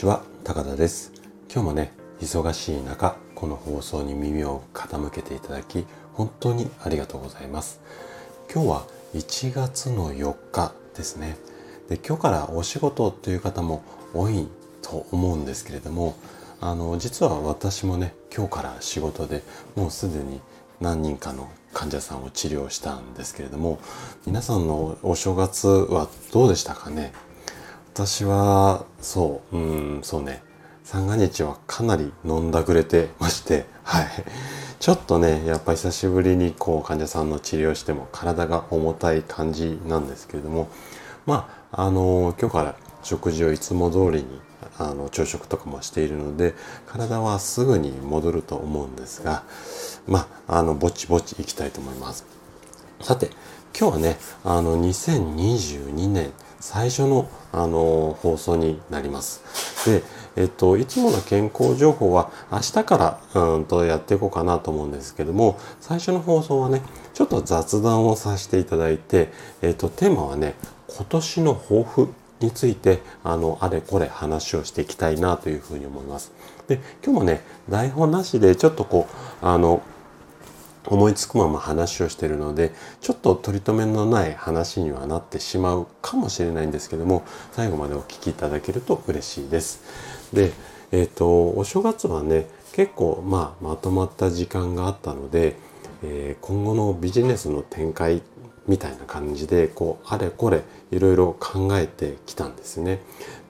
ちは高田です。今日もね忙しい中この放送に耳を傾けていただき本当にありがとうございます。今日は1月の4日ですね。で今日からお仕事という方も多いと思うんですけれどもあの実は私もね今日から仕事でもうすでに何人かの患者さんを治療したんですけれども皆さんのお正月はどうでしたかね？私はそう。うんそうね。三が日はかなり飲んだくれてましてはい。ちょっとねやっぱ久しぶりにこう患者さんの治療しても体が重たい感じなんですけれどもまああの今日から食事をいつも通りにあの朝食とかもしているので体はすぐに戻ると思うんですがまああのぼちぼちいきたいと思います。さて今日はねあの2022年最初の、あの放送になります。で、えっと、いつもの健康情報は明日からうんとやっていこうかなと思うんですけども、最初の放送はね、ちょっと雑談をさせていただいて、えっと、テーマはね、今年の抱負について、あの、あれこれ話をしていきたいなというふうに思います。で、今日もね、台本なしでちょっとこう、あの、思いつくまま話をしているのでちょっと取り留めのない話にはなってしまうかもしれないんですけども最後までお聞きいただけると嬉しいです。で、えっ、ー、とお正月はね結構まあまとまった時間があったので、えー、今後のビジネスの展開みたいな感じでこうあれこれいろいろ考えてきたんですね。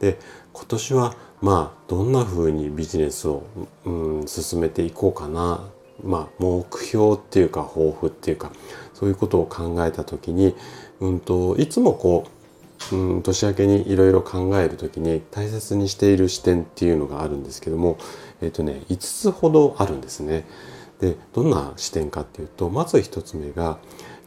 で今年はまあどんな風にビジネスを、うん、進めていこうかなまあ、目標っていうか抱負っていうかそういうことを考えた時に、うんと、いつもこう、うん、年明けにいろいろ考える時に大切にしている視点っていうのがあるんですけども、えっ、とね、5つほどあるんですね。でどんな視点かっていうとまず1つ目が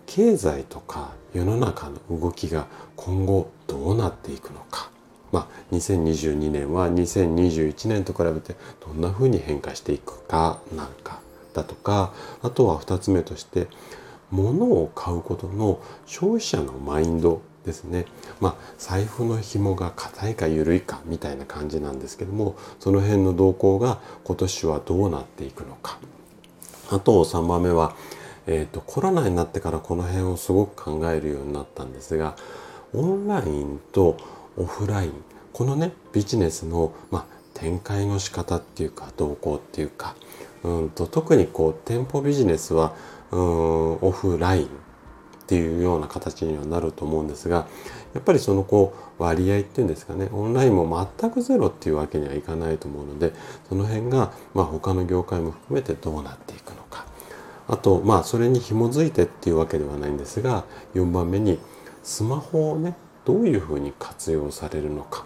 経済とか世の中の動きが今後どうなっていくのか。まあ、2022年は2021年と比べてどんな風に変化していくかなんかだとかあとは2つ目として物を買うことの消費者のマインドですね。まあ、財布の紐が硬いか緩いかみたいな感じなんですけどもその辺の動向が今年はどうなっていくのか。あと3番目は、えーと、コロナになってからこの辺をすごく考えるようになったんですがオンラインとオフラインこのねビジネスの、まあ、展開の仕方っていうか動向っていうかうんと特にこう店舗ビジネスはうんオフラインっていうような形にはなると思うんですがやっぱりそのこう割合っていうんですかねオンラインも全くゼロっていうわけにはいかないと思うのでその辺がまあ他の業界も含めてどうなっていくのか。あとまあそれに紐づいてっていうわけではないんですが4番目にスマホをねどういうふうに活用されるのか。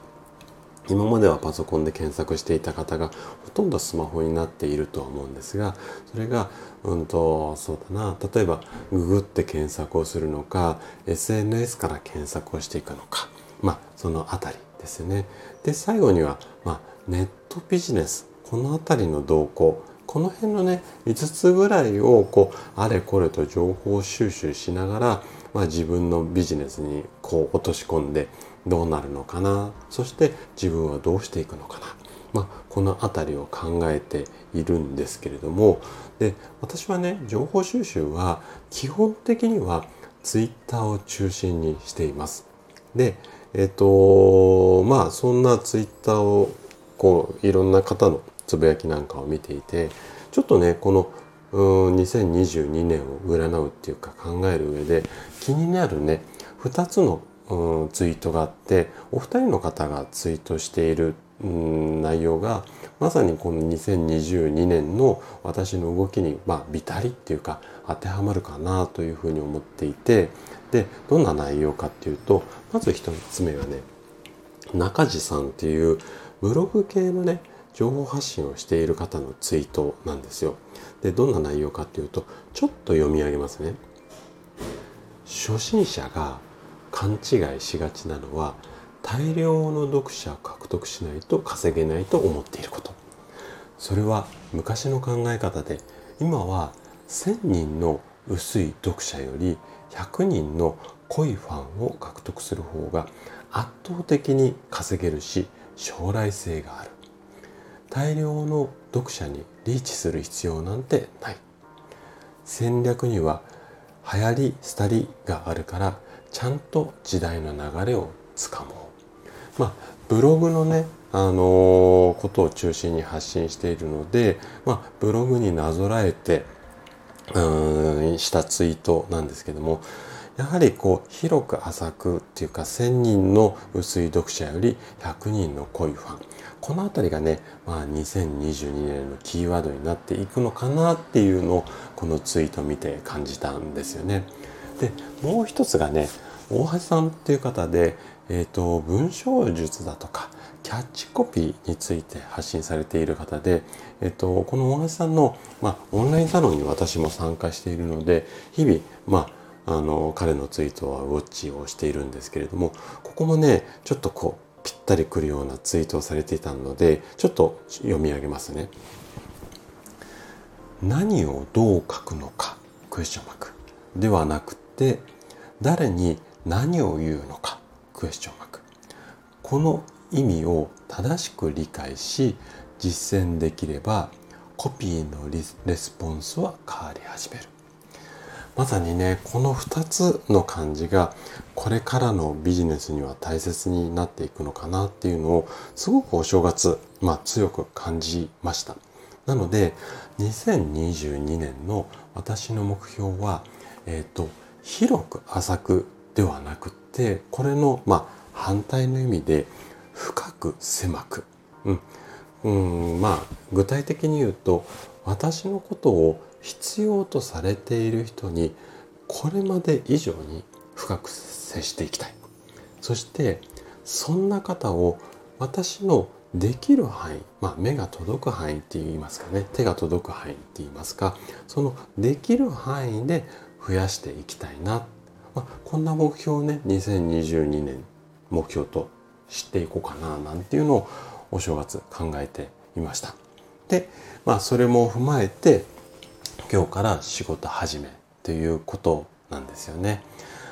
今まではパソコンで検索していた方がとんどスマホになっていると思うんですがそれがうんとそうだな。例えばググって検索をするのか SNS から検索をしていくのか。まあその辺りですね。で最後には、まあ、ネットビジネス。この辺りの動向。この辺のね5つぐらいをこうあれこれと情報収集しながら、まあ、自分のビジネスにこう落とし込んでどうなるのかな。そして自分はどうしていくのかな、まあ、この辺りを考えているんですけれどもで私はね情報収集は基本的にはツイッターを中心にしています。でえっ、とまあそんなツイッターをこういろんな方のつぶやきなんかを見ていてちょっとねこのうん2022年を占うっていうか考える上で気になるね2つの、ツイートがあってお二人の方がツイートしている、うん、内容がまさにこの2022年の私の動きに、まあ、ビタリっていうか当てはまるかなというふうに思っていてでどんな内容かっていうとまず一つ目はね中地さんっていうブログ系のね情報発信をしている方のツイートなんですよ。でどんな内容かっていうとちょっと読み上げますね。初心者が勘違いしがちなのは大量の読者獲得しないと稼げないと思っていること。それは昔の考え方で今は1,000人の薄い読者より100人の濃いファンを獲得する方が圧倒的に稼げるし将来性がある。大量の読者にリーチする必要なんてない。戦略には流行り廃りがあるからちゃんと時代の流れをつかもう。まあブログのねあのー、ことを中心に発信しているので、まあ、ブログになぞらえてうんしたツイートなんですけどもやはりこう広く浅くっていうか1,000人の薄い読者より100人の濃いファンこの辺りがね、まあ、2022年のキーワードになっていくのかなっていうのをこのツイート見て感じたんですよね。でもう一つがね大橋さんっていう方で、えーと、文章術だとかキャッチコピーについて発信されている方で、えっと、この大橋さんの、まあ、オンラインサロンに私も参加しているので日々、まあ、あの彼のツイートはウォッチをしているんですけれどもここもねちょっとこうぴったりくるようなツイートをされていたのでちょっと読み上げますね。何をどう書くのか？クエスチョンマークではなくて誰に何を言うのか？クエスチョンマーク。この意味を正しく理解し実践できればコピーのレスポンスは変わり始める。まさにねこの2つの漢字がこれからのビジネスには大切になっていくのかなっていうのをすごくお正月、まあ、強く感じました。なので2022年の私の目標は、えっ、ー、と広く浅くではなくってこれのまあ反対の意味で深く狭く、うん、うんまあ具体的に言うと私のことを必要とされている人にこれまで以上に深く接していきたい。そしてそんな方を私のできる範囲、まあ、目が届く範囲って言いますかね。手が届く範囲って言いますか。そのできる範囲で増やしていきたいなっ、まあ、こんな目標をね2022年目標と知っていこうかななんていうのをお正月考えていました。で、まあそれも踏まえて今日から仕事始めということなんですよね。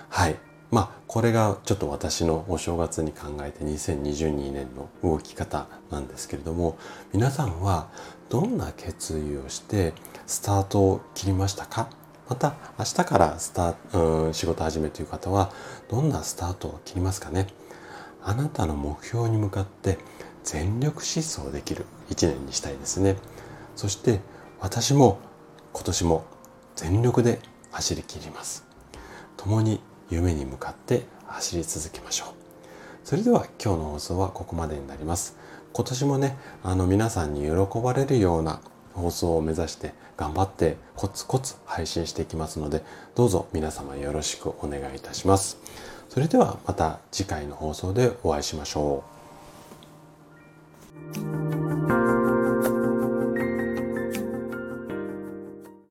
はい。まあこれがちょっと私のお正月に考えて2022年の動き方なんですけれども皆さんはどんな決意をしてスタートを切りましたか？また明日からスター、うん、仕事始めという方はどんなスタートを切りますかね？あなたの目標に向かって全力疾走できる一年にしたいですね。そして私も今年も全力で走り切ります。共に夢に向かって走り続けましょう。それでは今日の放送はここまでになります。今年もねあの皆さんに喜ばれるような放送を目指して頑張ってコツコツ配信していきますのでどうぞ皆様よろしくお願いいたします。それではまた次回の放送でお会いしましょう。